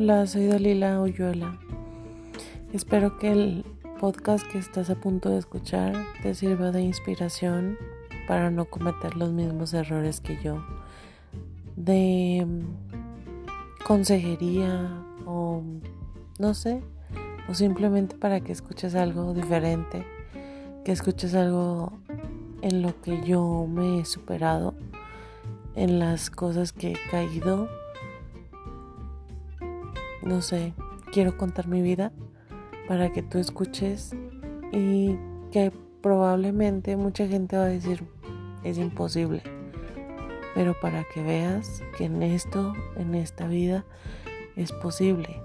Hola, soy Dalila Oyuela. Espero que el podcast que estás a punto de escuchar te sirva de inspiración para no cometer los mismos errores que yo. De consejería o no sé, o simplemente para que escuches algo diferente, que escuches algo en lo que yo me he superado, en las cosas que he caído no sé, quiero contar mi vida para que tú escuches y que probablemente mucha gente va a decir es imposible. Pero para que veas que en esto, en esta vida, es posible.